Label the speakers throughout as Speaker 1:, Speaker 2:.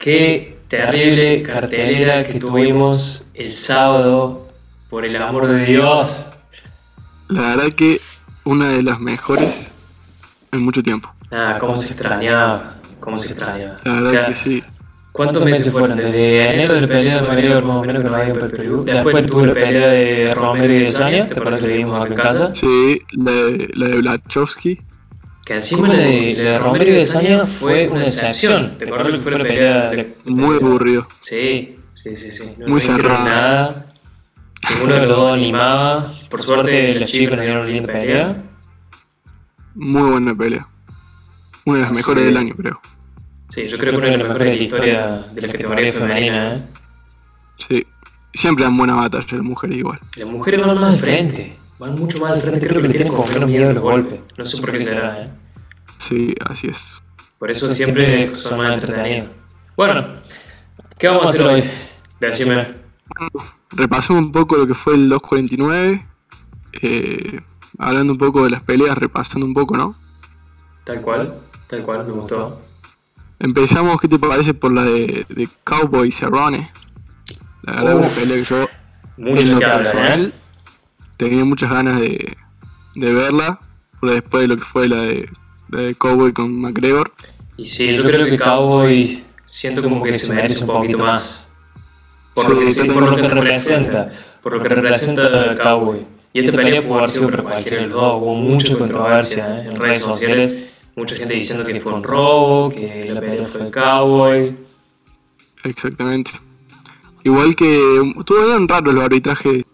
Speaker 1: Qué terrible cartelera que tuvimos el sábado, por el amor de Dios.
Speaker 2: La verdad que una de las mejores en mucho tiempo.
Speaker 1: Ah, cómo se extrañaba, cómo se extrañaba.
Speaker 2: La
Speaker 1: O
Speaker 2: verdad
Speaker 1: sea,
Speaker 2: que sí.
Speaker 1: ¿Cuántos meses fueron? Desde enero de la pelea de McGregor más o menos que no había por Perú. Después tuvo la pelea de Romero y de Sanya, ¿te acuerdas que le dimos acá en casa?
Speaker 2: Sí, la de, la de Blachowski.
Speaker 1: Que encima la de, la de Romero y de Sanya fue una decepción. ¿Te acuerdas que fue la pelea de...
Speaker 2: Muy aburrido.
Speaker 1: Sí, sí, sí, sí. No,
Speaker 2: Muy cerrada.
Speaker 1: nada. Ninguno de los dos animaba. Por suerte las chicas nos dieron una linda pelea.
Speaker 2: Muy buena pelea. Una de las mejores
Speaker 1: es.
Speaker 2: del año, creo.
Speaker 1: Sí, yo creo que una de las mejores de la historia de la categoría femenina. ¿eh?
Speaker 2: Sí. Siempre dan buena batalla las mujeres igual.
Speaker 1: Las mujeres van más de frente. Van mucho más de frente. Creo que le tienen como menos miedo a los golpes. No sé por qué será, ¿eh?
Speaker 2: Sí, así es.
Speaker 1: Por eso siempre son más entretenidos. Bueno, ¿qué vamos a hacer hoy? Decime.
Speaker 2: Repasemos un poco lo que fue el 249. eh, hablando un poco de las peleas, repasando un poco, ¿no?
Speaker 1: Tal cual, tal cual, me gustó.
Speaker 2: Empezamos, ¿qué te parece por la de, de Cowboy y Cerrone? La verdad,
Speaker 1: Uf.
Speaker 2: una pelea que yo, en
Speaker 1: Mucho
Speaker 2: lo
Speaker 1: que
Speaker 2: personal,
Speaker 1: ¿eh?
Speaker 2: Tenía muchas ganas de, de verla, después de lo que fue la de, la de Cowboy con McGregor.
Speaker 1: Y sí, yo creo que Cowboy siento como que se merece un poquito más. Por lo que,
Speaker 2: Sí,
Speaker 1: por lo que representa, por lo que representa Cowboy. Y esta pelea pudo haber sido para cualquiera de los dos. Hubo mucha controversia ¿eh? en redes sociales. Mucha gente diciendo que fue un robo, que la pelea fue el Cowboy.
Speaker 2: Exactamente. Igual que estuvieron raros los arbitrajes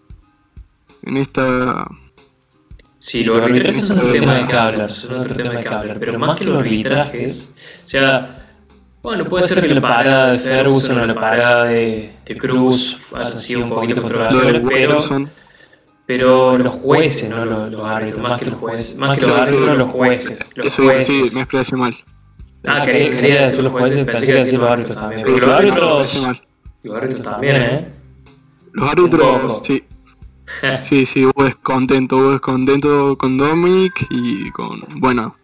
Speaker 2: en esta.
Speaker 1: Sí, los arbitrajes son otro tema de que hablar, son otro tema de que hablar, pero más que los arbitrajes, o sea, bueno, puede ser que la parada de Ferguson o la parada de, de Cruz hayan sido un poquito controversiales, pero, pero los jueces, no los, los árbitros, más que los jueces, más que los árbitros, los jueces, los jueces.
Speaker 2: sí, me expresé mal.
Speaker 1: Ah, quería, quería decir los jueces, pensé que iba a decir los árbitros también,
Speaker 2: sí,
Speaker 1: los árbitros,
Speaker 2: mal.
Speaker 1: los árbitros también, ¿eh?
Speaker 2: Los
Speaker 1: Un
Speaker 2: árbitros,
Speaker 1: poco.
Speaker 2: sí. Sí, sí, hubo descontento, hubo descontento con Dominic y con, bueno,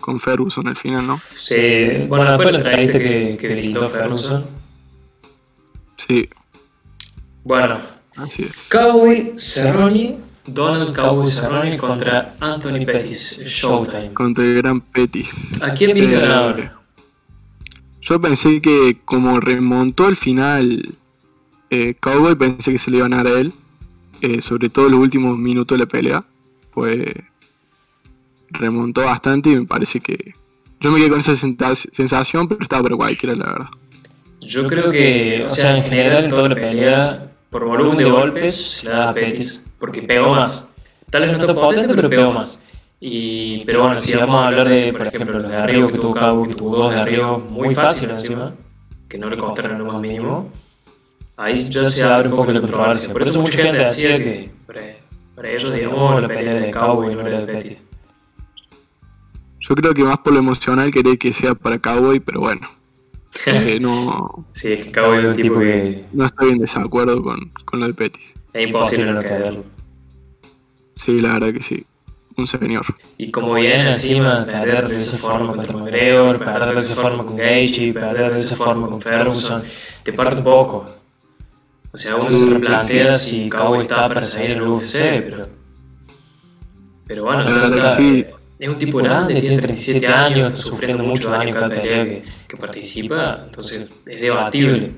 Speaker 2: con Ferguson al final, ¿no?
Speaker 1: Sí, bueno, después de la entrevista que, que gritó Ferguson,
Speaker 2: Sí,
Speaker 1: bueno,
Speaker 2: así es.
Speaker 1: Cowboy Cerrone, Donald Cowboy Cerrone contra Anthony Pettis, Showtime.
Speaker 2: Contra el gran Petis.
Speaker 1: ¿A quién viste
Speaker 2: Eh,
Speaker 1: ganador?
Speaker 2: Yo pensé que como remontó al final eh, Cowboy, pensé que se le iba a ganar a él. Eh, sobre todo los últimos minutos de la pelea. Pues remontó bastante y me parece que... Yo me quedé con esa sensación, pero estaba para cualquiera, la verdad.
Speaker 1: Yo creo que, o sea, en general en toda la pelea, por volumen de golpes, se la da a Pettis, porque pegó más. Tal vez no tan potente, pero pegó más. Y, pero bueno, si vamos a hablar de, por ejemplo, los de arriba que tuvo Cowboy, que tuvo dos de arriba muy fácil encima, que no le costaron lo más mínimo, ahí ya se abre un poco la controversia. Por eso mucha gente decía que para, para ellos, digamos, la pelea de Cowboy no era de Pettis.
Speaker 2: Yo creo que más por lo emocional quería que sea para Cowboy, pero bueno. eh, no,
Speaker 1: Sí, es que Cowboy es un tipo que
Speaker 2: no estoy en desacuerdo con, con lo de Petis.
Speaker 1: es imposible no quererlo.
Speaker 2: Sí, la verdad que sí. Un señor.
Speaker 1: Y como viene encima, perder de esa forma contra McGregor, perder de esa forma con Gaethje, perder de esa forma con Ferguson, te parte un poco. O sea, uno
Speaker 2: Sí,
Speaker 1: se replantea si Cowboy está para seguir en el UFC, pero... Pero bueno, trata-
Speaker 2: sí.
Speaker 1: es un tipo grande, tiene 37 años, está sufriendo mucho daño cada pelea que, que participa, entonces es debatible.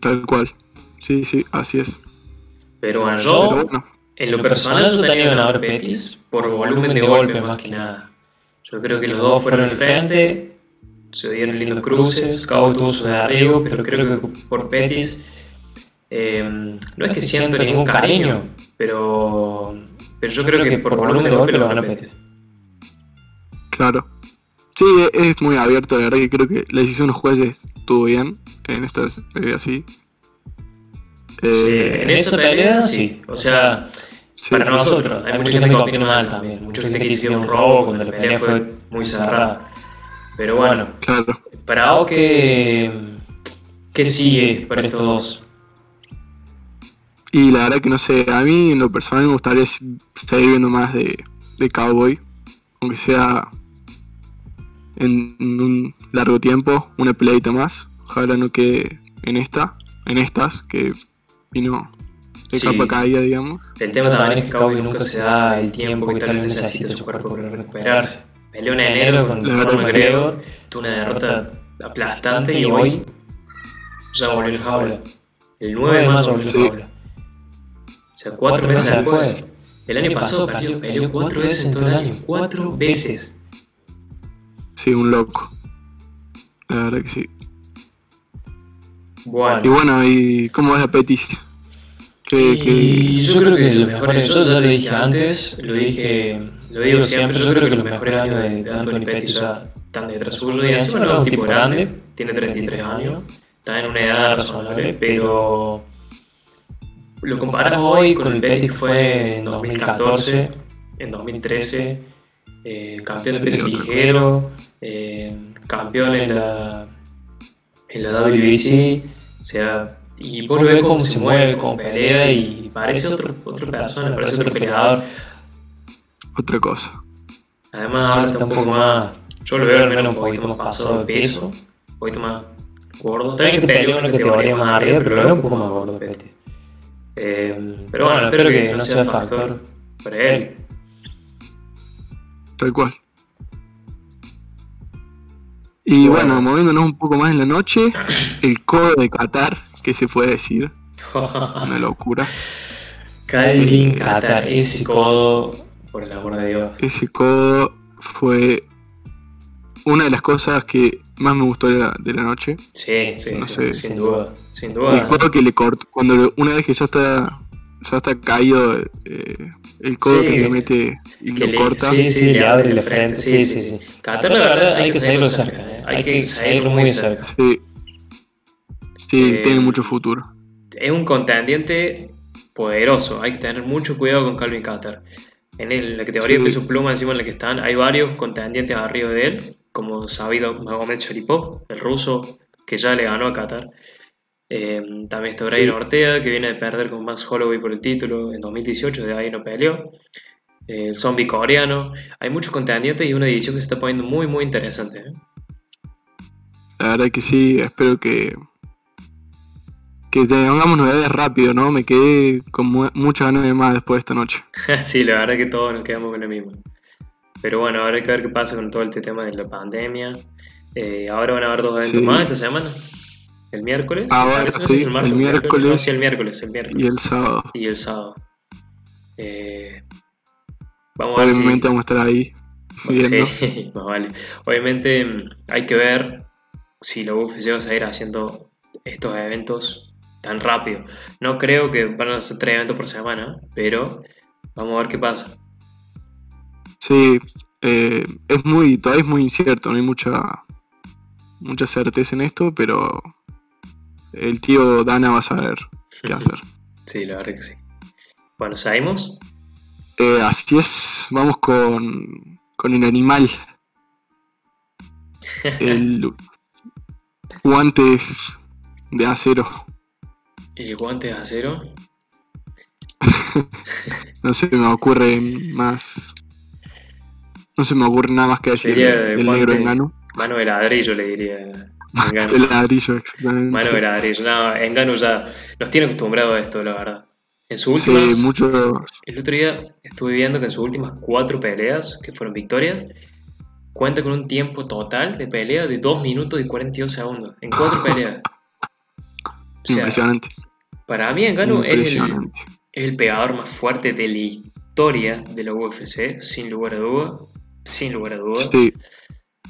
Speaker 2: Tal cual. Sí, sí, así es.
Speaker 1: Pero bueno,
Speaker 2: Pero
Speaker 1: yo...
Speaker 2: bueno,
Speaker 1: En lo personal yo tenía ganador Petis por volumen de golpe más que nada. Yo creo que los dos fueron al frente, se dieron lindos cruces, Cowboy tuvo su derribo, pero creo que por Petis eh, no es que siento ningún cariño, pero, pero yo creo que por volumen de golpe lo ganó Petis.
Speaker 2: claro. Sí, e- es muy abierto, la verdad que creo que la decisión de los jueces estuvo bien en esta pelea así.
Speaker 1: Sí,
Speaker 2: Eh,
Speaker 1: en esa pelea sí, o sea,
Speaker 2: sí,
Speaker 1: para
Speaker 2: sí.
Speaker 1: nosotros, hay mucha gente que opina mal también, mucha gente que dice que es un robo cuando la pelea fue muy cerrada. Pero bueno,
Speaker 2: Claro.
Speaker 1: Para vos, ¿qué, qué sigue para estos dos?
Speaker 2: Y la verdad que no sé, a mí en lo personal me gustaría seguir viendo más de, de Cowboy, aunque sea en un largo tiempo, una peleita más. Ojalá no quede en esta, en estas, que vino de
Speaker 1: Sí.
Speaker 2: capa caída, digamos.
Speaker 1: El tema también es que Cowboy nunca se da el tiempo que tal vez necesita su cuerpo para recuperarse. Peleó en enero con Conor. McGregor, tuvo una derrota aplastante y hoy ya volvió el jaula. El 9 de mayo volvió el jaula. Sea, cuatro meses después. El año pasado perdió, peleó cuatro veces en todo el año. Cuatro veces.
Speaker 2: Sí, un loco. La verdad que sí. Y
Speaker 1: Bueno.
Speaker 2: bueno, ¿y cómo es la Petis? ¿Qué, qué-
Speaker 1: Y yo creo que los mejores, yo ya lo dije antes, lo dije, lo digo siempre, yo creo que los mejores años de, de Anthony Pettis ya están detrás suyo y encima no es un tipo grande, tiene 33 años, está en una edad razonable, pero lo comparas hoy con el Pettis que fue en 2014, en 2013, eh, campeón de peso ligero, eh, campeón en la, en la WBC, o sea, y vos lo ves cómo se mueve, cómo pelea y parece otro, otra persona, parece otro peleador.
Speaker 2: otra cosa?
Speaker 1: Además ahora está un poco más, yo lo veo al menos un poquito más pasado de peso, un poquito más gordo. También que peleó una categoría más arriba, pero lo veo un poco más gordo Pettis. Eh, pero bueno, espero que no sea factor para él.
Speaker 2: Tal cual. Y
Speaker 1: Bueno.
Speaker 2: bueno, moviéndonos un poco más en la noche, el codo de Qatar, ¿qué se puede decir? Una locura.
Speaker 1: Calvin Qatar, ese codo, por el amor de Dios.
Speaker 2: Ese codo fue una de las cosas que más me gustó de la, de la noche.
Speaker 1: Sí, sí,
Speaker 2: No
Speaker 1: sí,
Speaker 2: sé,
Speaker 1: sin duda, sin
Speaker 2: El
Speaker 1: duda.
Speaker 2: codo que le cortó, cuando una vez que ya está, ya está caído, eh, el codo
Speaker 1: Sí,
Speaker 2: que le mete y
Speaker 1: que
Speaker 2: lo
Speaker 1: le-
Speaker 2: corta.
Speaker 1: Sí, sí, le abre la frente. Sí, sí, sí. Qatar, la verdad, hay que seguirlo cerca. ¿eh? Hay que seguirlo muy de cerca.
Speaker 2: Sí, sí
Speaker 1: Eh,
Speaker 2: tiene mucho futuro.
Speaker 1: Es un contendiente poderoso. Hay que tener mucho cuidado con Calvin Qatar. En el- la categoría de peso pluma encima en la que están, hay varios contendientes arriba de él, como sabido Magomed Sharipov, el ruso, que ya le ganó a Qatar. Eh, también está Brian
Speaker 2: Sí.
Speaker 1: Ortega, que viene de perder con Max Holloway por el título en 2018, de ahí no peleó. Eh, el zombie coreano. Hay muchos contendientes y una división que se está poniendo muy, muy interesante. ¿eh?
Speaker 2: La verdad que sí, espero que que tengamos novedades rápido, ¿no? Me quedé con mu- muchas ganas de más después de esta noche.
Speaker 1: sí, la verdad que todos nos quedamos con lo mismo. Pero bueno, ahora hay que ver qué pasa con todo este tema de la pandemia. Eh, ahora van a haber dos eventos
Speaker 2: Sí.
Speaker 1: más esta semana. El miércoles.
Speaker 2: Ahora sí,
Speaker 1: martes
Speaker 2: el miércoles.
Speaker 1: No, sí, el miércoles, el miércoles.
Speaker 2: Y el sábado.
Speaker 1: Y el sábado. Eh, vamos a ver si...
Speaker 2: Obviamente vamos a estar ahí viendo.
Speaker 1: Sí, más vale. Obviamente mm, hay que ver si la UFC va a seguir haciendo estos eventos tan rápido. No creo que van a hacer tres eventos por semana, pero vamos a ver qué pasa.
Speaker 2: Sí, eh, es muy, todavía es muy incierto, no hay mucha, mucha certeza en esto, pero el tío Dana va a saber qué hacer.
Speaker 1: Sí, la verdad que sí. Bueno, ¿seguimos?
Speaker 2: Eh, así es, vamos con, con el animal. El guantes de acero.
Speaker 1: El guante de acero.
Speaker 2: No se me ocurre más. No se me ocurre nada más que decir
Speaker 1: Sería de
Speaker 2: el negro enano.
Speaker 1: Mano de ladrillo, le diría. Engano.
Speaker 2: El ladrillo, exactamente.
Speaker 1: Mano de ladrillo. No, Engano ya nos tiene acostumbrado a esto, la verdad. En sus
Speaker 2: Sí,
Speaker 1: últimas.
Speaker 2: mucho.
Speaker 1: El otro día estuve viendo que en sus últimas cuatro peleas, que fueron victorias, cuenta con un tiempo total de pelea de 2 minutos y 42 segundos. En cuatro peleas. O sea,
Speaker 2: Impresionante.
Speaker 1: para mí Engano es el, es el pegador más fuerte de la historia de la UFC, sin lugar a duda. Sin lugar a duda.
Speaker 2: Sí,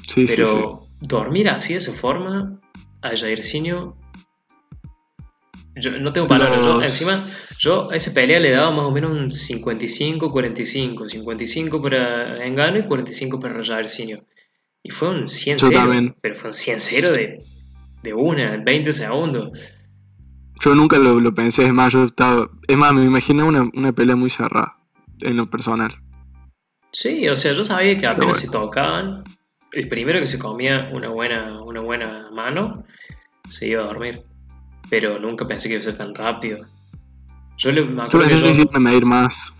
Speaker 2: sí, sí,
Speaker 1: Pero
Speaker 2: sí.
Speaker 1: dormir así de esa forma a Jairzinho. Yo no tengo palabras. Yo, encima, yo a esa pelea le daba más o menos un 55-45. 55 para Engano y 45 para Jairzinho. Y fue un 100-0.
Speaker 2: Yo también.
Speaker 1: Pero fue un 100-0 de, de una, en 20 segundos.
Speaker 2: Yo nunca lo, lo pensé, es más, yo estaba. Es más, me imaginé una, una pelea muy cerrada, en lo personal.
Speaker 1: Sí, o sea, yo sabía que apenas
Speaker 2: bueno.
Speaker 1: se tocaban, el primero que se comía una buena, una buena mano, se iba a dormir. Pero nunca pensé que iba a ser tan rápido. Yo le, me
Speaker 2: Yo
Speaker 1: acuerdo
Speaker 2: pensé
Speaker 1: que yo-
Speaker 2: medir más.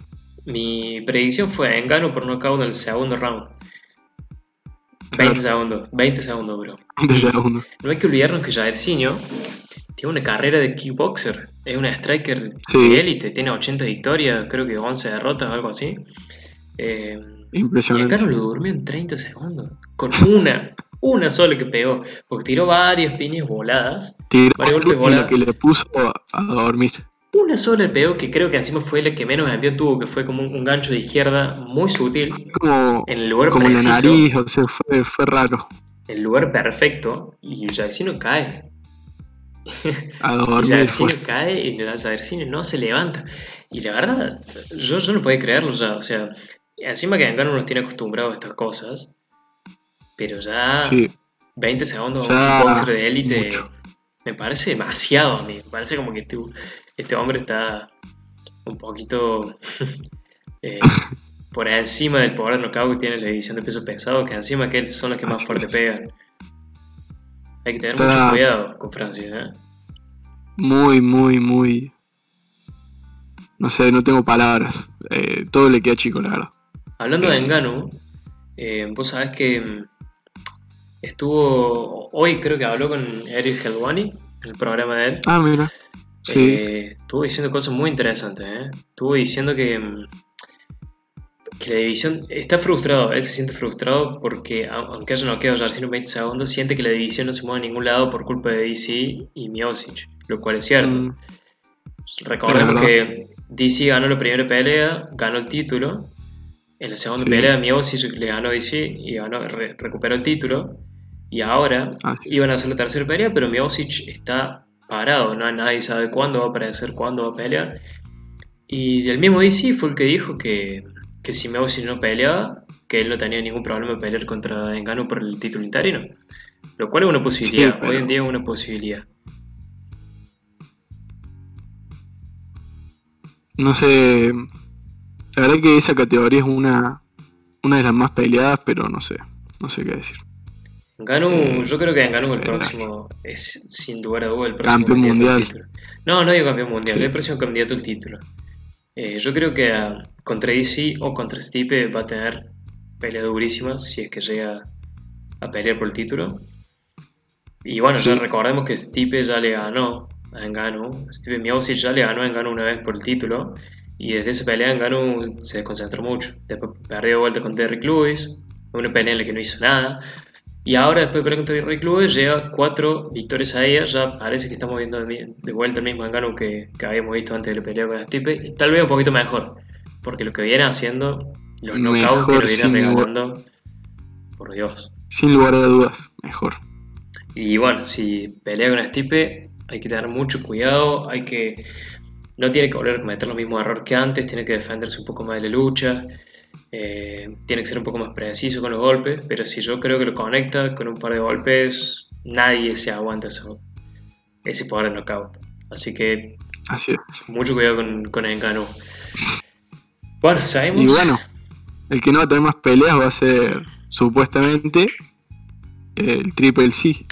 Speaker 1: mi predicción fue Engano por nocaut en el segundo round. 20 segundos, 20 segundos, bro.
Speaker 2: 20 segundos.
Speaker 1: No hay que olvidarnos que Jairzinho tiene una carrera de kickboxer. Es una striker
Speaker 2: Sí.
Speaker 1: de élite, tiene 80 victorias, creo que 11 derrotas, algo así. Eh, y
Speaker 2: Impresionante.
Speaker 1: acá no lo durmió en 30 segundos. Con una, una sola que pegó. Porque tiró varias piñas voladas.
Speaker 2: Tiró
Speaker 1: Varios golpes
Speaker 2: y
Speaker 1: volados.
Speaker 2: la que le puso a, a dormir.
Speaker 1: Una sola le pegó que creo que encima fue la que menos envío tuvo, que fue como un, un gancho de izquierda muy sutil.
Speaker 2: Como,
Speaker 1: En el lugar
Speaker 2: como en la nariz, o sea, fue, fue raro.
Speaker 1: el lugar perfecto y Jairzinho cae.
Speaker 2: A
Speaker 1: Y
Speaker 2: dormir fue.
Speaker 1: cae y Jairzinho no se levanta. Y la verdad, yo, yo no podía creerlo ya. O sea, encima que Engano nos tiene acostumbrados a estas cosas, pero ya
Speaker 2: Sí,
Speaker 1: 20 segundos a
Speaker 2: Ya,
Speaker 1: un kickboxer de élite
Speaker 2: mucho.
Speaker 1: me parece demasiado a mí. Me parece como que este, este hombre está un poquito eh, por encima del poder knockout que tiene la división de peso pesado, que encima que son los que más fuerte pegan. Hay que tener
Speaker 2: Está-
Speaker 1: mucho cuidado con Francia, ¿eh?
Speaker 2: muy, muy, muy. No sé, no tengo palabras. Eh, todo le queda chico, la verdad.
Speaker 1: Hablando de. Engano, eh, vos sabés que mm, estuvo, hoy creo que habló con Eric Helwani, en el programa de él.
Speaker 2: Ah, mira. Sí,
Speaker 1: Eh, estuvo diciendo cosas muy interesantes, ¿eh? Estuvo diciendo que, mm, que la división está frustrado, él se siente frustrado porque au- aunque haya noqueado a Jairzinho en 20 segundos, siente que la división no se mueve a ningún lado por culpa de DC y Miocic, lo cual es cierto.
Speaker 2: Mm,
Speaker 1: Recordemos que DC ganó la primera pelea, ganó el título. En la segunda
Speaker 2: Sí.
Speaker 1: pelea, Miocic le ganó a DC y ganó, re- recuperó el título. Y ahora
Speaker 2: es.
Speaker 1: iban a hacer la tercera pelea, pero Miocic está parado, no nadie sabe cuándo va a aparecer, cuándo va a pelear. Y el mismo DC fue el que dijo que, que si Miocic no peleaba, que él no tenía ningún problema de pelear contra Engano por el título interino. Lo cual es una posibilidad,
Speaker 2: Sí, pero-
Speaker 1: hoy en día es una posibilidad.
Speaker 2: No sé. La verdad que esa categoría es una, una de las más peleadas, pero no sé. No sé qué decir.
Speaker 1: Ganu,
Speaker 2: Eh,
Speaker 1: yo creo que Ganu el
Speaker 2: eh,
Speaker 1: próximo es sin lugar a dudas el próximo
Speaker 2: Campeón
Speaker 1: candidato al
Speaker 2: mundial.
Speaker 1: título. No, no digo campeón mundial,
Speaker 2: Sí.
Speaker 1: el próximo candidato al título. Eh, yo creo que ah, contra DC o contra Stipe va a tener peleas durísimas si es que llega a pelear por el título. Y bueno, ya recordemos que Stipe ya le ganó a Engano. Stipe Miocic ya le ganó a Engano una vez por el título. Y desde esa pelea Engano se desconcentró mucho. Después perdió de vuelta con Derrick Lewis. Una pelea en la que no hizo nada. Y ahora, después de pelear contra Derrick Lewis, lleva cuatro victorias a ella. Ya parece que estamos viendo de, vuelta el mismo Engano que, que habíamos visto antes de la pelea con Stipe. Y tal vez un poquito mejor. Porque lo que viene haciendo, los knockouts que lo viene
Speaker 2: lugar-
Speaker 1: regalando, por Dios.
Speaker 2: Sin lugar a dudas, mejor.
Speaker 1: Y bueno, si pelea con Stipe, hay que tener mucho cuidado, hay que... No tiene que volver a cometer los mismos errores que antes, tiene que defenderse un poco más de la lucha, eh, tiene que ser un poco más preciso con los golpes, pero si yo creo que lo conecta con un par de golpes, nadie se aguanta eso, ese poder de knockout. Así que
Speaker 2: Así es.
Speaker 1: mucho cuidado con, con Engano. Bueno, sabemos...
Speaker 2: Y bueno, el que no va a tener más peleas va a ser supuestamente el Triple C.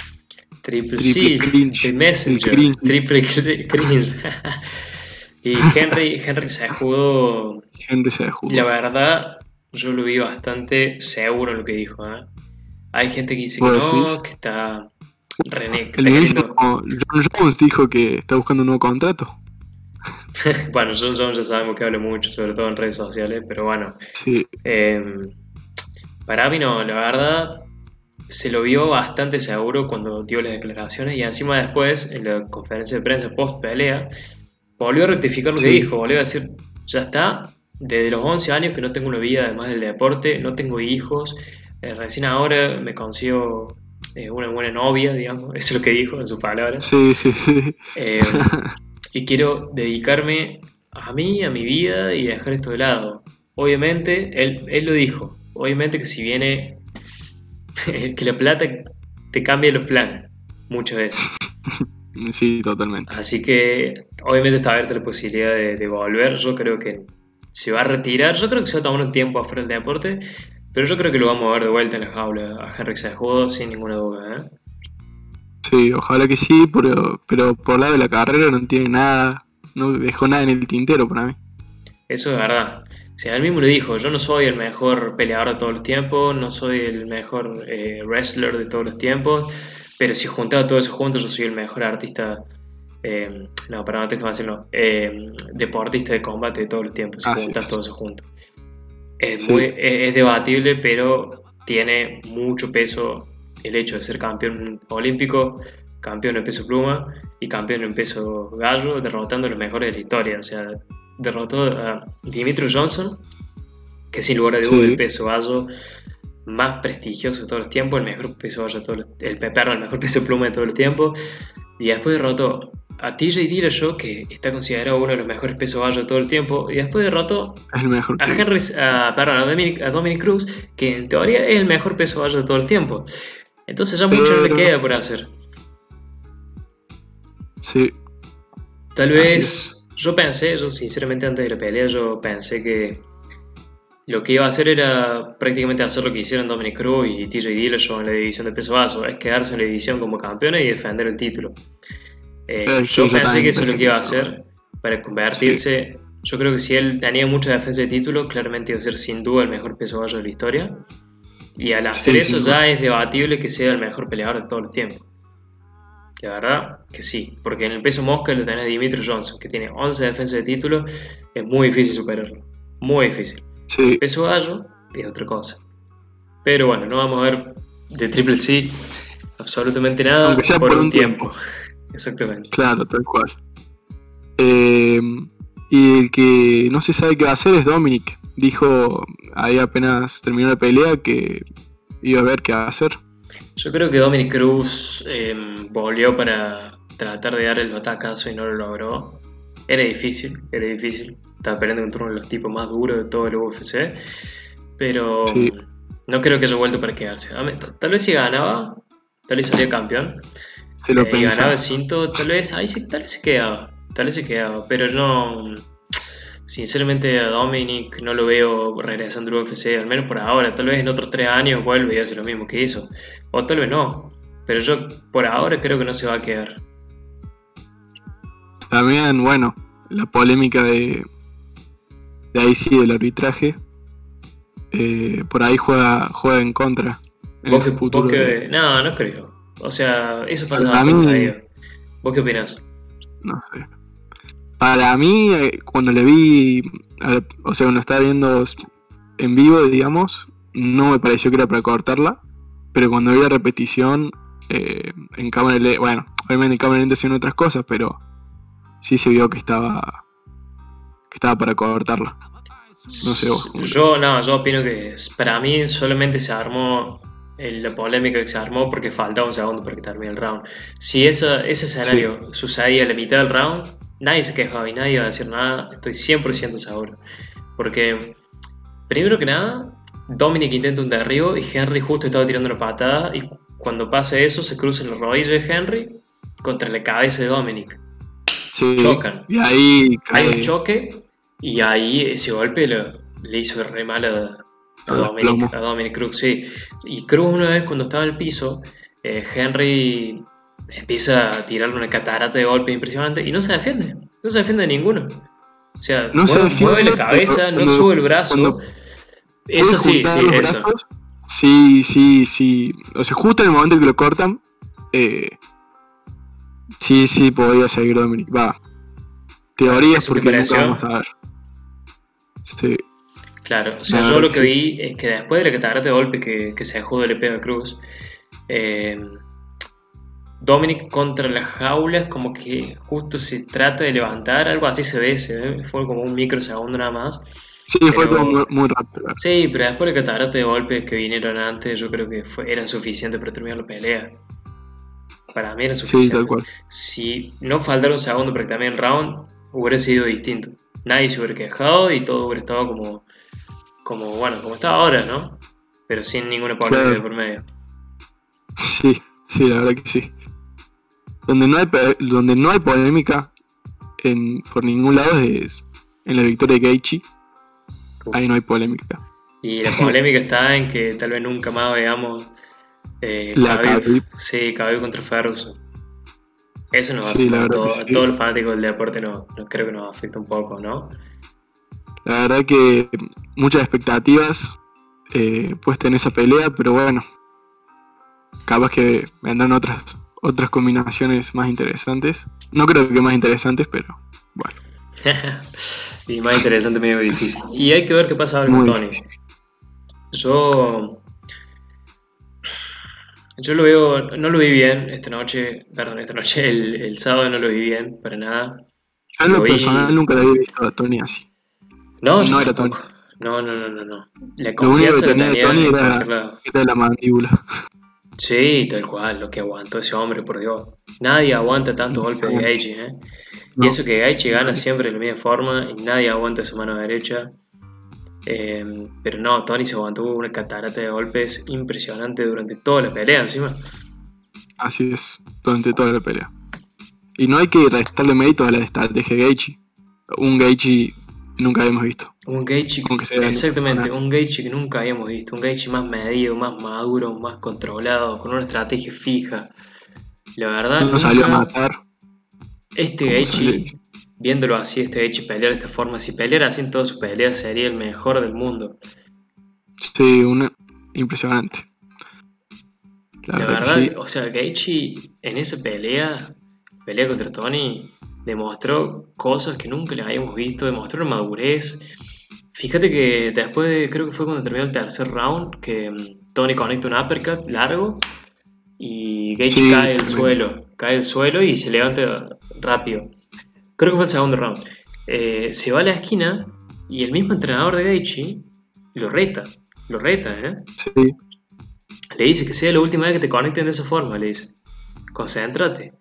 Speaker 1: Triple,
Speaker 2: Triple
Speaker 1: C,
Speaker 2: cringe.
Speaker 1: el Messenger,
Speaker 2: El
Speaker 1: triple cr- cringe. y Henry, Henry se jugó,
Speaker 2: Henry se
Speaker 1: la verdad, yo lo vi bastante seguro en lo que dijo. ¿eh? Hay gente que dice que
Speaker 2: ¿Vos
Speaker 1: no,
Speaker 2: decís?
Speaker 1: que está René, que
Speaker 2: El
Speaker 1: está
Speaker 2: mismo
Speaker 1: queriendo-
Speaker 2: John Jones dijo que está buscando un nuevo contrato.
Speaker 1: Bueno, John Jones ya sabemos que habla mucho, sobre todo en redes sociales, pero bueno,
Speaker 2: Sí,
Speaker 1: Eh, para mí no, la verdad se lo vio bastante seguro cuando dio las declaraciones y encima después, en la conferencia de prensa post pelea, volvió a rectificar lo que
Speaker 2: Sí.
Speaker 1: dijo, volvió a decir, ya está, desde los 11 años que no tengo una vida además del deporte, no tengo hijos, eh, recién ahora me consigo eh, una buena novia, digamos, eso es lo que dijo en sus palabras.
Speaker 2: sí, sí. sí.
Speaker 1: Eh, y quiero dedicarme a mí, a mi vida y dejar esto de lado. Obviamente, él, él lo dijo, obviamente que si viene, que la plata te cambia los planes, muchas veces.
Speaker 2: Sí, totalmente.
Speaker 1: Así que obviamente está abierta la posibilidad de, de volver. Yo creo que se va a retirar, yo creo que se va a tomar un tiempo afuera del deporte, pero yo creo que lo vamos a ver de vuelta en la jaula a Henrik Cejudo sin ninguna duda. ¿eh?
Speaker 2: Sí, ojalá que sí, pero, pero por lado de la carrera no tiene nada, no dejó nada en el tintero para mí.
Speaker 1: Eso es verdad. O sea, él mismo le dijo, yo no soy el mejor peleador de todos los tiempos, no soy el mejor eh, wrestler de todos los tiempos, pero si juntaba todo eso juntos, yo soy el mejor artista, eh, no, para artista más no, eh, deportista de combate de todos los tiempos, si juntas todo eso junto. Es, muy, es, debatible, pero tiene mucho peso el hecho de ser campeón olímpico, campeón en peso pluma y campeón en peso gallo, derrotando a los mejores de la historia. O sea, derrotó a Dimitri Johnson, que sin lugar a dudas el peso gallo más prestigioso de todos los tiempos, el mejor peso de todos los, el el mejor peso pluma de todos los tiempos. Y después derrotó a TJ Dillashaw, que está considerado uno de los mejores pesos gallo de todo el tiempo, y después derrotó a, Henry, a, perdón, a, Dominic, Cruz, que en teoría es el mejor peso gallo de todo el tiempo. Entonces ya mucho no le queda por hacer.
Speaker 2: Sí.
Speaker 1: Tal vez, yo pensé, yo sinceramente antes de la pelea, yo pensé que lo que iba a hacer era prácticamente hacer lo que hicieron Dominic Cruz y TJ Dillashaw en la división de peso vaso, es quedarse en la división como campeón y defender el título. Eh, eh, yo pensé que eso es lo que iba a hacer para convertirse. Yo creo que si él tenía mucha defensa de título, claramente iba a ser sin duda el mejor peso gallo de la historia. Y al hacer eso ya es debatible que sea el mejor peleador de todos los tiempos. La verdad que sí, porque en el peso mosca le tenés a Dimitri Johnson, que tiene 11 defensas de título, es muy difícil superarlo. Muy difícil. El peso gallo es otra cosa. Pero bueno, no vamos a ver de Triple C absolutamente nada por, un tiempo. Exactamente.
Speaker 2: Claro, tal cual. Eh, y el que no se sabe qué va a hacer es Dominic. Dijo ahí apenas terminó la pelea que iba a ver qué va a hacer.
Speaker 1: Yo creo que Dominic Cruz em, volvió para tratar de dar el batacazo y no lo logró. Era difícil, era difícil. Estaba peleando contra uno de los tipos más duros de todo el UFC. Pero no creo que haya vuelto para quedarse. Tal vez si ganaba, tal vez salía campeón. Se lo eh, ganaba el cinto, tal vez, ahí sí, tal vez se quedaba. Tal vez se quedaba. Pero no Sinceramente a Dominic no lo veo regresando al UFC, al menos por ahora. Tal vez en otros tres años vuelve y hace lo mismo que hizo. O tal vez no. Pero yo por ahora creo que no se va a quedar.
Speaker 2: También, bueno, la polémica de, de ahí sí del arbitraje. Eh, por ahí juega, juega en contra.
Speaker 1: ¿Vos, que, No, no creo. O sea, eso pasa a ¿Vos qué opinas?
Speaker 2: No sé. Para mí, eh, cuando le vi, o sea, cuando estaba viendo en vivo, digamos, no me pareció que era para cortarla, pero cuando vi la repetición, eh, en cámara lenta, bueno, obviamente en cámara lenta hacían otras cosas, pero sí se vio que estaba, que estaba para cortarla. No sé vos.
Speaker 1: Yo, no, yo opino que para mí solamente se armó la polémica que se armó porque faltaba un segundo para que termine el round. Si ese escenario sucedía a la mitad del round, nadie se quejaba y nadie iba a decir nada, estoy 100% seguro. Porque, primero que nada, Dominic intenta un derribo y Henry justo estaba tirando una patada y cuando pasa eso se cruzan los rodillas de Henry contra la cabeza de Dominic. Chocan.
Speaker 2: Y ahí
Speaker 1: Hay un choque y ahí ese golpe le hizo re mal a, Dominic, a Dominic Cruz. Sí. Y Cruz una vez cuando estaba en el piso, eh, Henry empieza a tirarle una catarata de golpes impresionante y no se defiende. No se defiende de ninguno. O sea, no mueve, la cabeza, no sube el brazo. Eso sí, sí, eso.
Speaker 2: sí, sí, sí. O sea, justo en el momento que lo cortan, eh, sí, sí, podría seguir Dominic. Va. Teorías porque nunca vamos a ver. Sí.
Speaker 1: Claro, o sea, yo lo que vi es que después de la catarata de golpe que, que se dejó de le pega a Cruz, eh, Dominic contra las jaulas, como que justo se trata de levantar, algo así se ve, se ve fue como un microsegundo nada más.
Speaker 2: Sí, fue como muy, rápido.
Speaker 1: Sí, pero después de catarata de golpes que vinieron antes, yo creo que fue, eran suficientes para terminar la pelea. Para mí era suficiente. Sí, tal cual. Si no faltara un segundo para que termine el round, hubiera sido distinto. Nadie se hubiera quejado y todo hubiera estado como, como bueno, como está ahora, ¿no? Pero sin ninguna polémica por medio.
Speaker 2: Sí, sí, la verdad que sí. Donde no hay, donde no hay polémica en, por ningún lado es en la victoria de Gaethje. Ahí no hay polémica.
Speaker 1: Y la polémica está en que tal vez nunca más veamos eh, la Khabib, Sí, Khabib contra Ferguson. Eso nos va a todo, todo el fanático del deporte no, creo que nos afecta un poco, ¿no?
Speaker 2: La verdad que muchas expectativas eh, puestas en esa pelea, pero bueno, capaz que vendrán otras otras combinaciones más interesantes. No creo que más interesantes, pero bueno.
Speaker 1: y más interesante medio difícil. Y hay que ver qué pasa ahora con Tony. Yo yo lo veo, no lo vi bien esta noche, perdón, esta noche, el, sábado no lo vi bien, para nada.
Speaker 2: Yo en lo, personal nunca lo había visto a Tony así.
Speaker 1: No, no era Tony. No, no, no, no, no.
Speaker 2: La lo único que tenía de Tony era, la mandíbula.
Speaker 1: Sí, tal cual, lo que aguantó ese hombre, por Dios. Nadie aguanta tanto golpe de Gaethje, ¿eh? Y eso que Gaethje gana siempre de la misma forma y nadie aguanta su mano derecha. Em, pero no, Tony se aguantó una catarata de golpes impresionante durante toda la pelea encima.
Speaker 2: Así es, durante toda la pelea. Y no hay que restarle mérito a la estrategia de Gaethje. Un Gaethje nunca habíamos visto.
Speaker 1: Un Gaethje, exactamente, un Gaethje que nunca habíamos visto, un Gaethje más medido, más maduro, más controlado, con una estrategia fija. La verdad,
Speaker 2: no salió a matar.
Speaker 1: Este Gaethje, viéndolo así, este Gaethje pelear de esta forma, si peleara así en todas sus peleas, sería el mejor del mundo.
Speaker 2: Sí, una impresionante.
Speaker 1: La, verdad, o sea, Gaethje en esa pelea, pelea contra Tony, demostró cosas que nunca le habíamos visto, demostró madurez. Fíjate que después de, creo que fue cuando terminó el tercer round, que mm, Tony conecta un uppercut largo y Gage cae al suelo, cae al suelo y se levanta rápido. Creo que fue el segundo round. Eh, se va a la esquina y el mismo entrenador de Gaethje lo reta, lo reta, ¿eh? Sí. Le dice que sea la última vez que te conecten de esa forma, le dice. Concéntrate.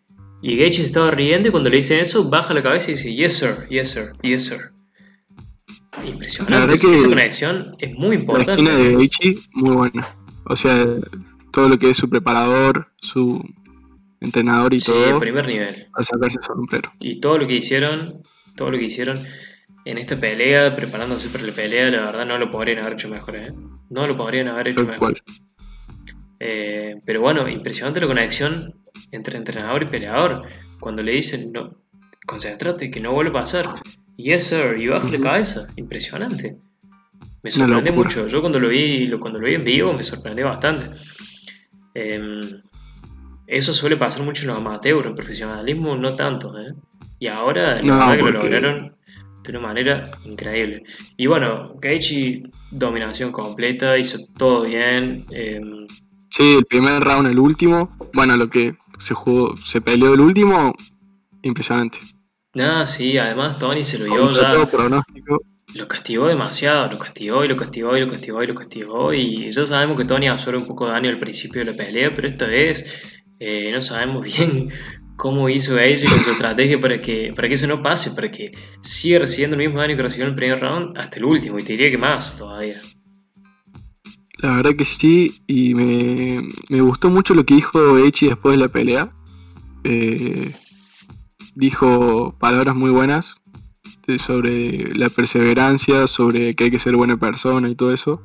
Speaker 1: Y Gage se estaba riendo y cuando le dice eso, baja la cabeza y dice, yes sir, yes sir, yes sir. Impresionante, esa conexión es muy importante.
Speaker 2: La esquina de Gage, muy buena. O sea, todo lo que es su preparador, su entrenador y todo. Sí,
Speaker 1: primer nivel.
Speaker 2: A sacarse sombrero.
Speaker 1: Y todo lo que hicieron, todo lo que hicieron en esta pelea, preparándose para la pelea, la verdad no lo podrían haber hecho mejor, ¿eh? No lo podrían haber hecho mejor. Eh, pero bueno, impresionante la conexión entre entrenador y peleador. Cuando le dicen, no, concéntrate, que no vuelva a pasar. Yes, sir, y baja la cabeza. Impresionante. Me sorprende mucho. Yo cuando lo vi, cuando lo vi en vivo me sorprendió bastante. Em, eso suele pasar mucho en los amateurs, en profesionalismo no tanto. ¿eh? Y ahora, la verdad que lo lograron de una manera increíble. Y bueno, Keiichi, dominación completa, hizo todo bien. Em,
Speaker 2: Sí, el primer round, el último. Bueno, lo que se jugó, se peleó el último, impresionante.
Speaker 1: Nada, sí, además Tony se lo dio ya. Lo castigó demasiado, lo castigó y lo castigó y lo castigó y lo castigó. Y ya sabemos que Tony absorbe un poco de daño al principio de la pelea, pero esta vez eh, no sabemos bien cómo hizo ella con su estrategia para que, para que eso no pase, para que siga recibiendo el mismo daño que recibió en el primer round hasta el último, y te diría que más todavía.
Speaker 2: La verdad que sí, y me, gustó mucho lo que dijo Echi después de la pelea. Eh, dijo palabras muy buenas sobre la perseverancia, sobre que hay que ser buena persona y todo eso.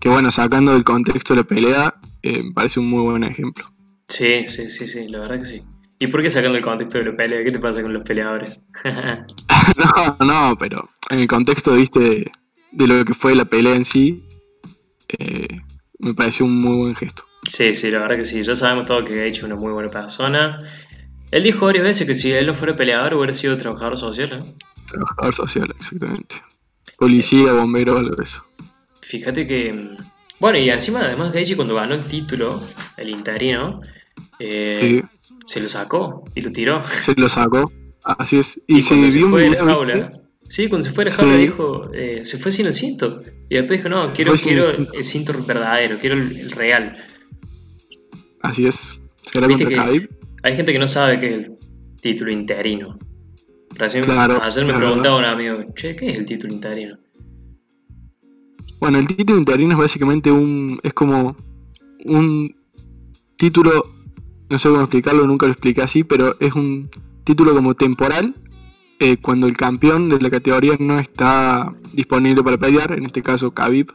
Speaker 2: Que bueno, sacando del contexto de la pelea, eh, me parece un muy buen ejemplo.
Speaker 1: Sí, sí, sí, sí, la verdad que sí. ¿Y por qué sacando el contexto de la pelea? ¿Qué te pasa con los peleadores?
Speaker 2: no, no, pero en el contexto, viste, de lo que fue la pelea en sí, eh, me pareció un muy buen gesto.
Speaker 1: Sí, sí, la verdad que sí. Ya sabemos todo que ha hecho una muy buena persona. Él dijo varias veces que si él no fuera peleador hubiera sido trabajador social.
Speaker 2: Trabajador social, exactamente. Policía, bombero, algo de eso.
Speaker 1: Fíjate que. Bueno, y encima, además, Gaethje cuando ganó el título, el interino, eh, se lo sacó y lo tiró.
Speaker 2: Se lo sacó, así es. Y, se, dio
Speaker 1: fue de jaula, Sí, cuando se fue a la jaula dijo, eh, se fue sin el cinto. Y después dijo, no, quiero, quiero el cinto verdadero, quiero el, real.
Speaker 2: Así es. ¿Será contra
Speaker 1: Hay gente que no sabe qué es el título interino. Recién, claro, ayer me preguntaba un amigo, che, ¿qué es el título interino?
Speaker 2: Bueno, el título interino es básicamente un. es como un título. No sé cómo explicarlo, nunca lo expliqué así, pero es un título como temporal eh, cuando el campeón de la categoría no está disponible para pelear, en este caso Khabib,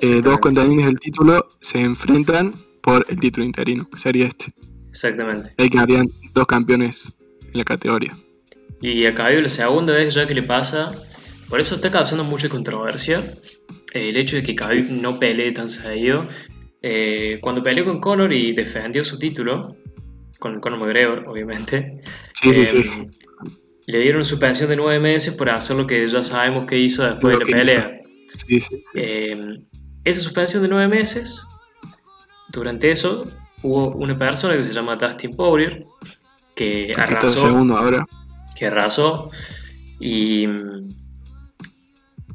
Speaker 2: eh, dos contendientes del título se enfrentan por el título interino, que sería este.
Speaker 1: Exactamente.
Speaker 2: Ahí quedarían dos campeones en la categoría.
Speaker 1: Y a Khabib la segunda vez ya que le pasa, por eso está causando mucha controversia eh, el hecho de que Khabib no pelee tan seguido. Eh, cuando peleó con Conor y defendió su título, con Conor McGregor, obviamente, eh, le dieron suspensión de nueve meses por hacer lo que ya sabemos que hizo después de la pelea. esa suspensión de nueve meses, durante eso hubo una persona que se llama Dustin Poirier que arrasó.
Speaker 2: Segundo ahora.
Speaker 1: Que arrasó y,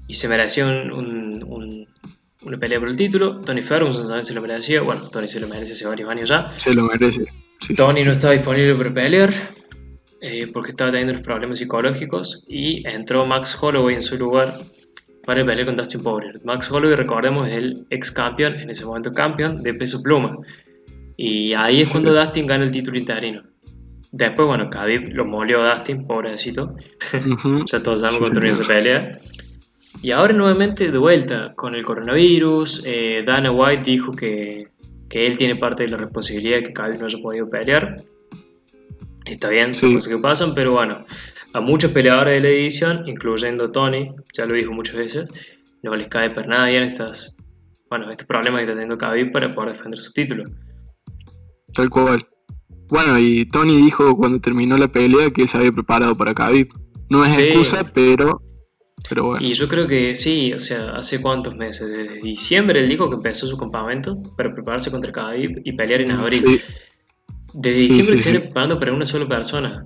Speaker 1: y se mereció una pelea por el título. Tony Ferguson también se lo merecía. Bueno, Tony se lo merece hace varios años ya.
Speaker 2: Se lo merece.
Speaker 1: Tony no estaba disponible para pelear eh, porque estaba teniendo unos problemas psicológicos y entró Max Holloway en su lugar para pelear con Dustin Poirier. Max Holloway, recordemos, es el ex campeón, en ese momento campeón de peso pluma. Y ahí es cuando Dustin gana el título interino. Después, bueno, Khabib lo molió a Dustin, pobrecito. ya todos sabemos cuánto esa pelea. Y ahora nuevamente de vuelta con el coronavirus. Eh, Dana White dijo que, que, él tiene parte de la responsabilidad de que Khabib no haya podido pelear. Está bien, son cosas que pasan, pero bueno, a muchos peleadores de la edición, incluyendo Tony, ya lo dijo muchas veces, no les cae para nada bien estas, bueno, estos problemas que está teniendo Khabib para poder defender su título.
Speaker 2: Tal cual. Bueno, y Tony dijo cuando terminó la pelea que él se había preparado para Khabib. No es excusa, pero, pero bueno.
Speaker 1: Y yo creo que sí, o sea, hace cuántos meses, desde diciembre él dijo que empezó su campamento para prepararse contra Khabib y pelear en abril. Desde diciembre se viene preparando para una sola persona.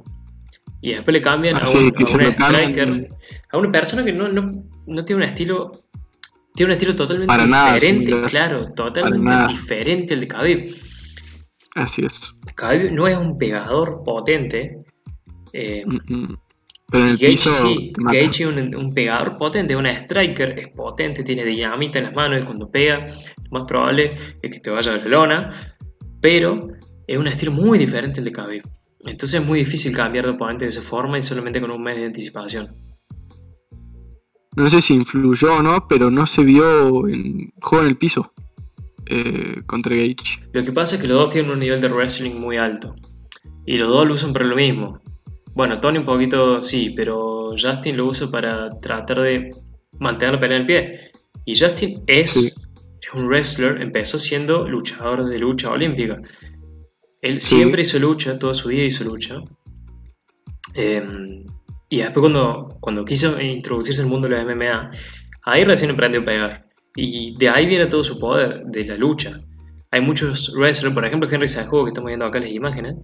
Speaker 1: Y después le cambian a, un, striker, a una persona que no, no, no, tiene un estilo, tiene un estilo totalmente diferente, claro, totalmente diferente al de Khabib.
Speaker 2: Así es.
Speaker 1: Khabib no es un pegador potente. Eh,
Speaker 2: Pero en el piso
Speaker 1: sí, Gage es un, pegador potente, un striker, es potente, tiene dinamita en las manos y cuando pega, lo más probable es que te vaya a la lona, pero es un estilo muy diferente al de Khabib. Entonces es muy difícil cambiar de oponente de esa forma y solamente con un mes de anticipación.
Speaker 2: No sé si influyó o no, pero no se vio en juego en el piso. Eh, contra Gage.
Speaker 1: Lo que pasa es que los dos tienen un nivel de wrestling muy alto. Y los dos lo usan para lo mismo. Bueno, Tony un poquito sí, pero Justin lo usa para tratar de mantener la pelea en el pie. Y Justin es, es un wrestler, empezó siendo luchador de lucha olímpica. Él siempre hizo lucha, toda su vida hizo lucha. Em, y después cuando, cuando quiso introducirse al mundo de la MMA, ahí recién aprendió a pegar. Y de ahí viene todo su poder, de la lucha. Hay muchos wrestlers, por ejemplo Henry Cejudo, que estamos viendo acá las imágenes,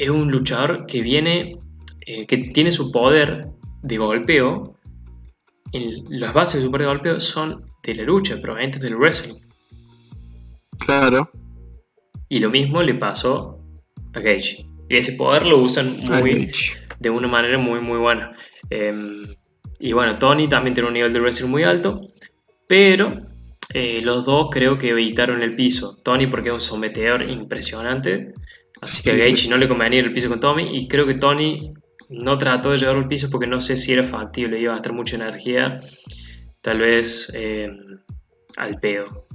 Speaker 1: es un luchador que viene, eh, que tiene su poder de golpeo, en las bases de su poder de golpeo son de la lucha, provenientes del wrestling.
Speaker 2: Claro.
Speaker 1: Y lo mismo le pasó a Gage. Y ese poder lo usan muy, de una manera muy, muy buena. Em, y bueno, Tony también tiene un nivel de wrestling muy alto. Pero eh, los dos creo que evitaron el piso. Tony porque es un sometedor impresionante. Así que a Gage no le convenía ir el piso con Tommy. Y creo que Tony no trató de llevar al piso porque no sé si era factible. Iba a gastar mucha energía. Tal vez eh, al pedo.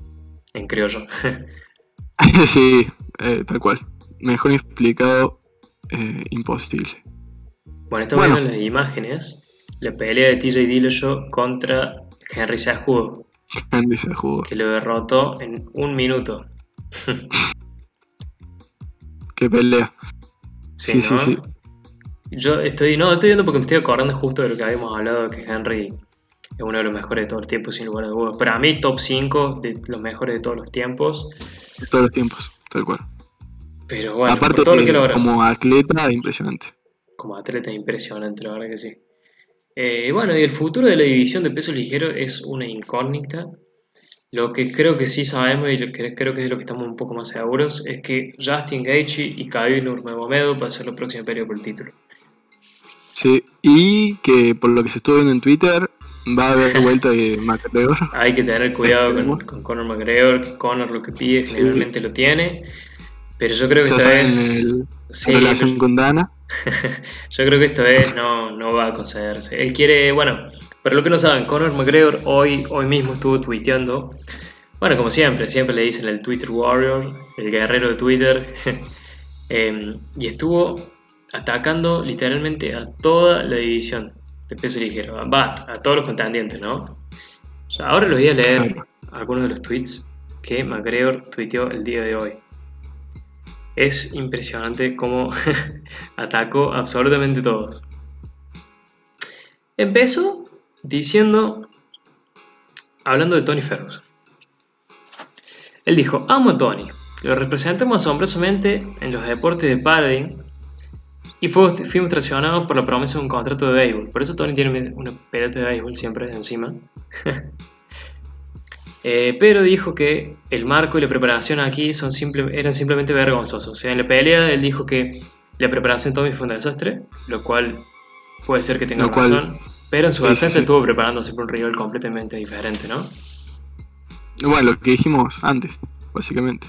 Speaker 1: En creo yo.
Speaker 2: sí, eh, tal cual. Mejor explicado, imposible.
Speaker 1: Bueno, estamos viendo las imágenes. La pelea de TJ Dillashaw contra Henry Cejudo.
Speaker 2: Henry Cejudo.
Speaker 1: Que lo derrotó en un minuto.
Speaker 2: Qué pelea.
Speaker 1: Sí, sí, sí, Yo estoy, no, estoy viendo porque me estoy acordando justo de lo que habíamos hablado, que Henry es uno de los mejores de todos los tiempos, sin lugar a dudas. Para mí, top 5 de los mejores de todos los tiempos.
Speaker 2: De todos los tiempos, tal cual.
Speaker 1: Pero bueno,
Speaker 2: aparte todo lo que logra. como atleta, impresionante.
Speaker 1: Como atleta, impresionante, la verdad que sí. Eh, bueno, y el futuro de la división de peso ligero es una incógnita. Lo que creo que sí sabemos y que creo que es lo que estamos un poco más seguros es que Justin Gaethje y Khabib Nurmagomedov van a ser los próximos periodos por el título.
Speaker 2: Sí, y que por lo que se estuvo viendo en Twitter va a haber vuelta de McGregor.
Speaker 1: Hay que tener cuidado con, Conor McGregor, que Conor lo que pide generalmente lo tiene. Pero yo creo que esta vez.
Speaker 2: Sí, relación con Dana.
Speaker 1: yo creo que esta vez no, no, va a concederse. Él quiere, bueno, para lo que no saben, Conor McGregor hoy, hoy mismo estuvo tuiteando. Bueno, como siempre, siempre le dicen el Twitter Warrior, el guerrero de Twitter. Em, y estuvo atacando literalmente a toda la división. de peso ligero. Va, a todos los contendientes, ¿no? Ahora les voy a leer algunos de los tweets que McGregor tuiteó el día de hoy. Es impresionante cómo atacó absolutamente todos. Empezó diciendo, hablando de Tony Ferguson. Él dijo, amo a Tony, lo representamos asombrosamente en los deportes de padding y fuimos traicionados por la promesa de un contrato de béisbol. Por eso Tony tiene una pelota de béisbol siempre encima. Eh, pero dijo que el marco y la preparación aquí son simple, eran simplemente vergonzosos. O sea, en la pelea él dijo que la preparación de Tommy fue un desastre, lo cual puede ser que tenga razón. pero en su defensa estuvo preparándose para un rival completamente diferente, ¿no?
Speaker 2: Bueno, lo que dijimos antes, básicamente.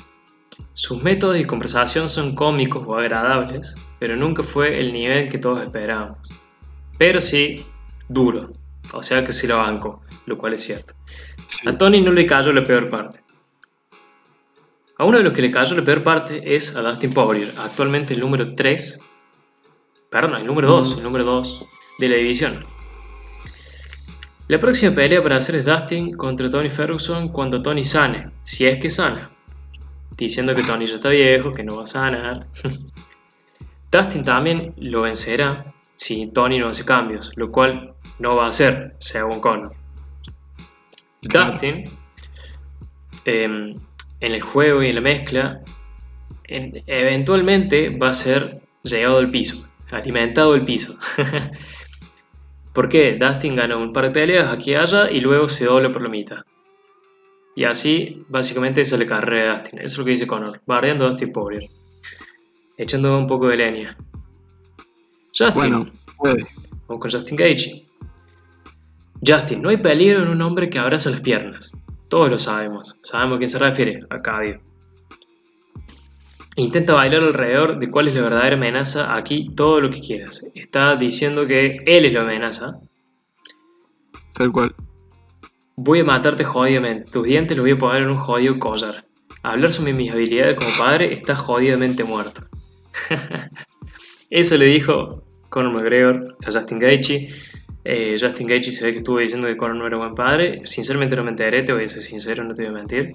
Speaker 1: Sus métodos y conversación son cómicos o agradables, pero nunca fue el nivel que todos esperábamos. Pero sí, duro. O sea que sí lo banco, lo cual es cierto. A Tony no le cayó la peor parte. A uno de los que le cayó la peor parte es a Dustin Poirier, actualmente el número 3, perdón, el número 2, mm. el número 2 de la división. La próxima pelea para hacer es Dustin contra Tony Ferguson cuando Tony sane, si es que sana. Diciendo que Tony ya está viejo, que no va a sanar. Dustin también lo vencerá si Tony no hace cambios, lo cual no va a hacer, según Conor. Dustin, em, en el juego y en la mezcla, eventualmente va a ser llegado al piso, alimentado el piso. ¿Por qué? Dustin gana un par de peleas aquí y allá y luego se dobla por la mitad. Y así, básicamente, eso le carrera a Dustin. Eso es lo que dice Conor. Bardeando a Dustin Poirier. Echando un poco de leña. Justin. Bueno, puede. Vamos con Justin Gaethje. Justin, no hay peligro en un hombre que abraza las piernas. Todos lo sabemos. Sabemos a quién se refiere. A Cadio. Intenta bailar alrededor de cuál es la verdadera amenaza. Aquí todo lo que quieras. Está diciendo que él es la amenaza.
Speaker 2: Tal cual.
Speaker 1: Voy a matarte jodidamente. Tus dientes los voy a poner en un jodido collar. Hablar sobre mis habilidades como padre está jodidamente muerto. Eso le dijo Conor McGregor a Justin Gaethje eh, Justin Gaethje se ve que estuvo diciendo que Conor no era buen padre. Sinceramente no me enteré, te voy a ser sincero, no te voy a mentir.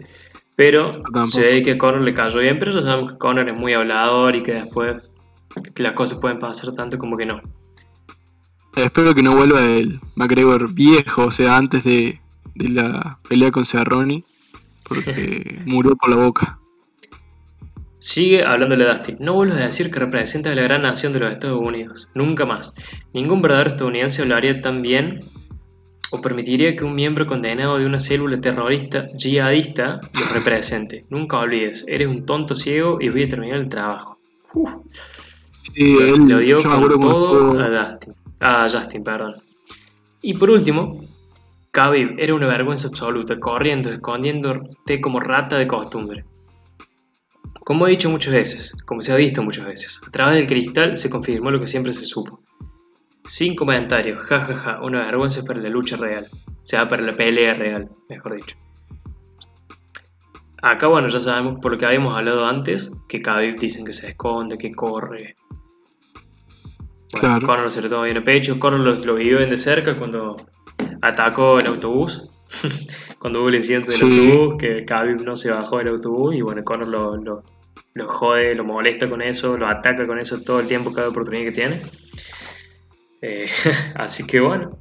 Speaker 1: Pero se ve que Conor le cayó bien, pero ya sabemos que Conor es muy hablador y que después que las cosas pueden pasar tanto como que no.
Speaker 2: Espero que no vuelva el McGregor viejo, o sea, antes de, de la pelea con Cerrone, porque murió por la boca.
Speaker 1: Sigue hablándole a Dustin. No vuelvas a decir que representa a la gran nación de los Estados Unidos. Nunca más. Ningún verdadero estadounidense hablaría tan bien o permitiría que un miembro condenado de una célula terrorista jihadista lo represente. Nunca olvides, eres un tonto ciego y voy a terminar el trabajo.
Speaker 2: Sí, él,
Speaker 1: lo dio con todo a Dustin. A Justin, perdón. Y por último, Khabib era una vergüenza absoluta, corriendo, escondiéndote como rata de costumbre. Como he dicho muchas veces, como se ha visto muchas veces, a través del cristal se confirmó lo que siempre se supo. Sin comentarios, jajaja, ja, ja, una vergüenza para la lucha real, o sea, para la pelea real, mejor dicho. Acá, bueno, ya sabemos por lo que habíamos hablado antes, que Khabib dicen que se esconde, que corre. Bueno, claro. Conor se lo toma bien a pecho, Conor lo, lo vivió bien de cerca cuando atacó el autobús cuando hubo el incidente del autobús, que Khabib no se bajó del autobús y bueno, Conor lo, lo, lo, jode, lo molesta con eso, lo ataca con eso todo el tiempo, cada oportunidad que tiene. Eh, así que bueno,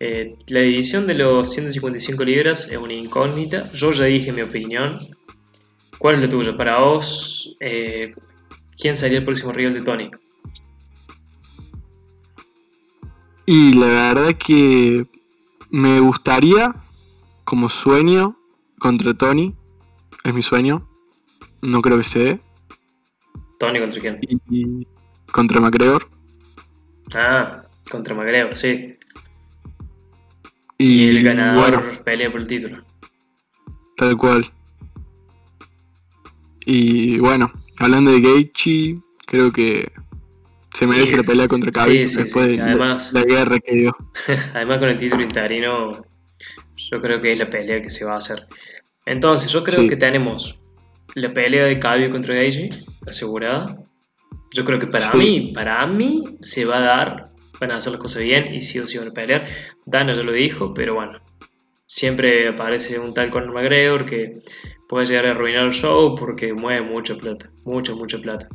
Speaker 1: eh, la edición de los 155 libras es una incógnita. Yo ya dije mi opinión. ¿Cuál es la tuya? Para vos, eh, ¿quién sería el próximo rival de Tony?
Speaker 2: Y la verdad que me gustaría, como sueño, contra Tony. Es mi sueño. No creo que se dé.
Speaker 1: ¿Tony contra quién?
Speaker 2: Y, contra McGregor.
Speaker 1: Ah, contra McGregor, sí. Y, el ganador pelea por el título.
Speaker 2: Tal cual. Y bueno, hablando de Gaethje, creo que se merece la pelea contra Khabib después de la, guerra que dio.
Speaker 1: Además con el título interino, yo creo que es la pelea que se va a hacer. Entonces, yo creo que tenemos la pelea de Khabib contra Gaethje asegurada. Yo creo que para mí, para mí se va a dar van a hacer las cosas bien y sí o sí van a pelear. Dana ya lo dijo, pero bueno, siempre aparece un tal Conor McGregor que puede llegar a arruinar el show porque mueve mucha plata, mucha, mucha plata.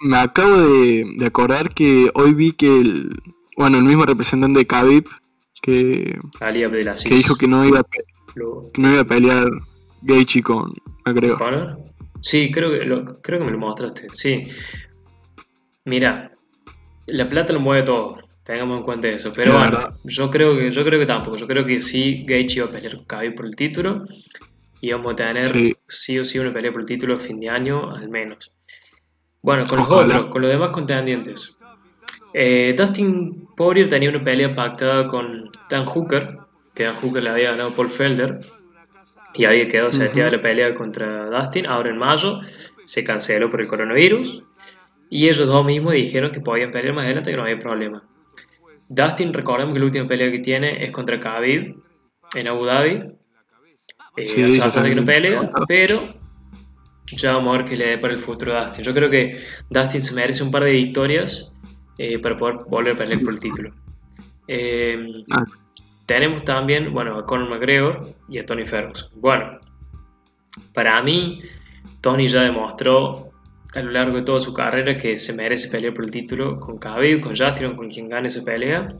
Speaker 2: Me acabo de, acordar que hoy vi que el, bueno, el mismo representante de Khabib que, que dijo que no iba a, no iba a pelear Gaethje con McGregor.
Speaker 1: Sí, creo que, creo que me lo mostraste, sí. Mira, la plata lo mueve todo, tengamos en cuenta eso. Pero bueno, yo creo que yo creo que tampoco. Yo creo que sí, Gaethje iba a pelear con Khabib por el título y vamos a tener sí. o sí una pelea por el título a fin de año al menos. Bueno, con los otros, con los demás contendientes. Eh, Dustin Poirier tenía una pelea pactada con Dan Hooker, que Dan Hooker le había ganado Paul Felder, y había quedado seteada la pelea contra Dustin. Ahora en mayo se canceló por el coronavirus, y ellos dos mismos dijeron que podían pelear más adelante, que no había problema. Dustin, recordemos que la última pelea que tiene es contra Khabib en Abu Dhabi. Eh, sí, hace que no pelea, pero ya vamos a ver qué le dé para el futuro a Dustin. Yo creo que Dustin se merece un par de victorias eh, para poder volver a pelear por el título. Eh, ah. Tenemos también, bueno, a Conor McGregor y a Tony Ferguson. Bueno, para mí, Tony ya demostró a lo largo de toda su carrera que se merece pelear por el título con Khabib, con Justin, con quien gane su pelea.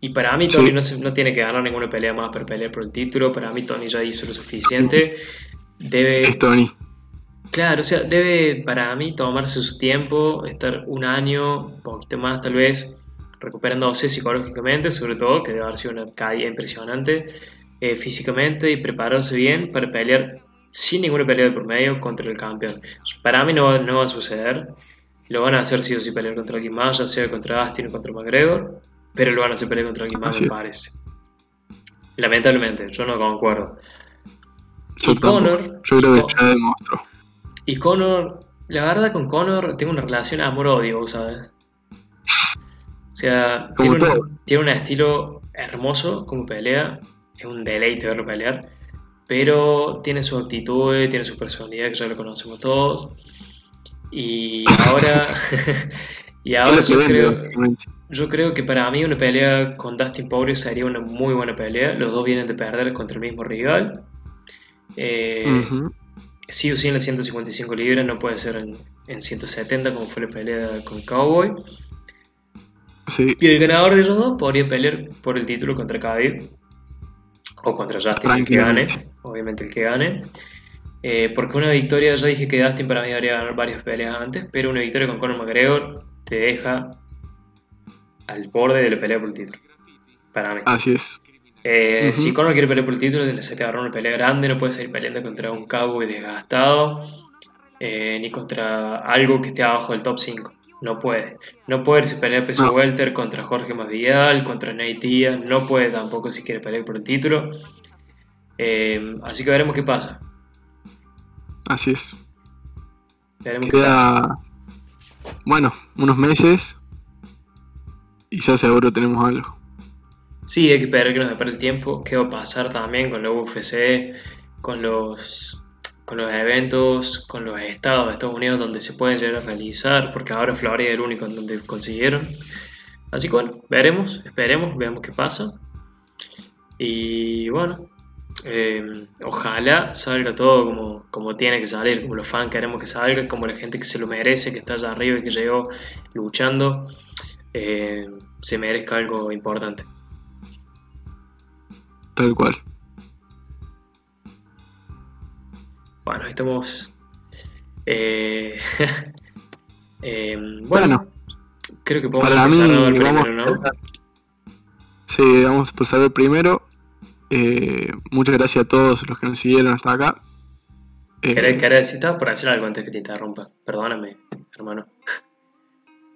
Speaker 1: Y para mí Tony no, no, tiene que ganar ninguna pelea más para pelear por el título. Para mí Tony ya hizo lo suficiente. Debe...
Speaker 2: Es Tony.
Speaker 1: Claro, o sea, debe para mí tomarse su tiempo, estar un año, un poquito más tal vez, recuperándose psicológicamente, sobre todo, que debe haber sido una caída impresionante eh, físicamente y prepararse bien para pelear sin ninguna pelea de por medio contra el campeón. Para mí no, no va a suceder. Lo van a hacer si o sí pelear contra alguien más, ya sea contra Astin o contra McGregor, pero lo van a hacer pelear contra alguien más, me parece. Lamentablemente, yo no concuerdo.
Speaker 2: Yo, y Conor, yo creo que ya demostró.
Speaker 1: Y Conor, la verdad con Conor tengo una relación amor-odio, ¿sabes? O sea, tiene un, tiene un, estilo hermoso como pelea, es un deleite verlo pelear, pero tiene su actitud, tiene su personalidad que ya lo conocemos todos. Y ahora, y ahora yo, creo, yo creo que para mí una pelea con Dustin Poirier sería una muy buena pelea. Los dos vienen de perder contra el mismo rival. Eh, sí o sí en las 155 libras, no puede ser en, en 170 como fue la pelea con Cowboy. Y el ganador de ellos dos podría pelear por el título contra Khabib o contra Justin, el que gane, obviamente el que gane. Eh, porque una victoria, ya dije que Dustin para mí debería ganar varias peleas antes, pero una victoria con Conor McGregor te deja al borde de la pelea por el título. Para mí.
Speaker 2: Así es.
Speaker 1: Eh, si Conor quiere pelear por el título, se te agarró una pelea grande, no puede seguir peleando contra un cowboy desgastado, eh, ni contra algo que esté abajo del top 5. No puede. No puede si pelea peso welter contra Jorge Masvidal, contra Nate Diaz. No puede tampoco si quiere pelear por el título. Eh, así que veremos qué pasa.
Speaker 2: Así es. Veremos qué pasa. Bueno, unos meses. Y ya seguro tenemos algo.
Speaker 1: Sí, hay que esperar que nos depare el tiempo. ¿Qué va a pasar también con la UFC? Con los con los eventos, con los estados de Estados Unidos donde se pueden llegar a realizar, porque ahora Florida es el único en donde consiguieron. Así que bueno, veremos, esperemos, veamos qué pasa. Y bueno, eh, ojalá salga todo como, como tiene que salir, como los fans queremos que salga, como la gente que se lo merece, que está allá arriba y que llegó luchando, eh, se merezca algo importante.
Speaker 2: Tal cual.
Speaker 1: Bueno, estamos. Eh, eh, bueno, creo que podemos
Speaker 2: empezar el primero, ¿no? Sí, vamos a el primero. Eh, muchas gracias a todos los que nos siguieron hasta acá.
Speaker 1: ¿Querés, ¿Querés decir por decir algo antes que te interrumpa? Perdóname, hermano.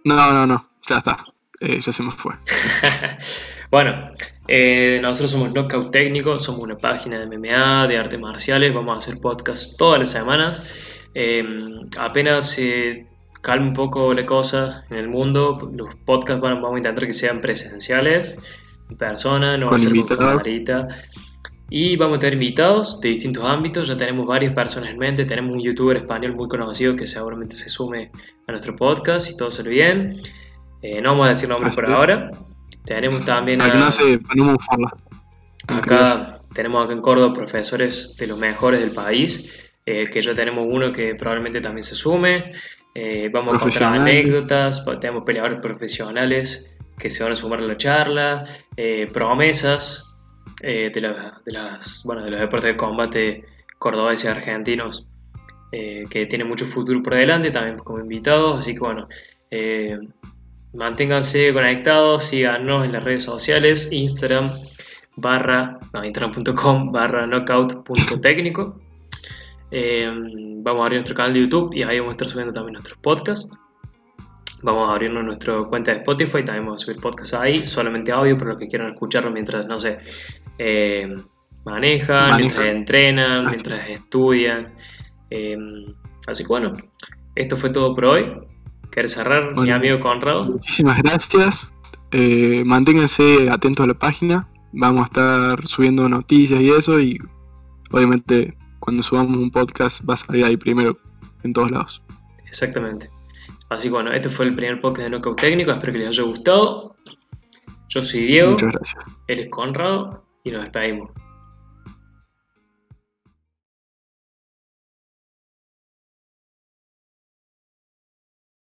Speaker 2: No, no, no, ya está. ya se me fue.
Speaker 1: bueno, eh, nosotros somos Knockout Técnico, somos una página de MMA, de artes marciales, vamos a hacer podcast todas las semanas. Em, apenas se calme un poco la cosa en el mundo, los podcasts vamos a intentar que sean presenciales, en persona, no va a ser con camarita. Y vamos a tener invitados de distintos ámbitos, ya tenemos varias personas en mente, tenemos un youtuber español muy conocido que seguramente se sume a nuestro podcast y todo sale bien. Eh, no vamos a decir nombres por ahora. Tenemos también
Speaker 2: a...
Speaker 1: Acá tenemos acá en Córdoba profesores de los mejores del país, eh, que ya tenemos uno que probablemente también se sume. Eh, vamos a contar anécdotas, tenemos peleadores profesionales que se van a sumar a la charla, eh, promesas de, de, las, bueno, de los deportes de combate cordobeses y argentinos que tienen mucho futuro por delante, también como invitados. Así que bueno, manténganse conectados, síganos en las redes sociales, Instagram, barra, no, instagram.com barra knockout.técnico. Eh, vamos a abrir nuestro canal de YouTube y ahí vamos a estar subiendo también nuestros podcasts. Vamos a abrirnos nuestra cuenta de Spotify, también vamos a subir podcasts ahí, solamente audio para los que quieran escucharlo mientras, no sé, eh, manejan, mientras entrenan, mientras estudian. Eh, así que bueno, esto fue todo por hoy. ¿Quieres cerrar, mi amigo Conrado?
Speaker 2: Muchísimas gracias. manténganse atentos a la página vamos a estar subiendo noticias y eso y obviamente cuando subamos un podcast va a salir ahí primero en todos lados.
Speaker 1: Exactamente. Así que bueno, este fue el primer podcast de Knockout Técnico, espero que les haya gustado. Yo soy Diego.
Speaker 2: Muchas gracias.
Speaker 1: Él es Conrado y nos despedimos.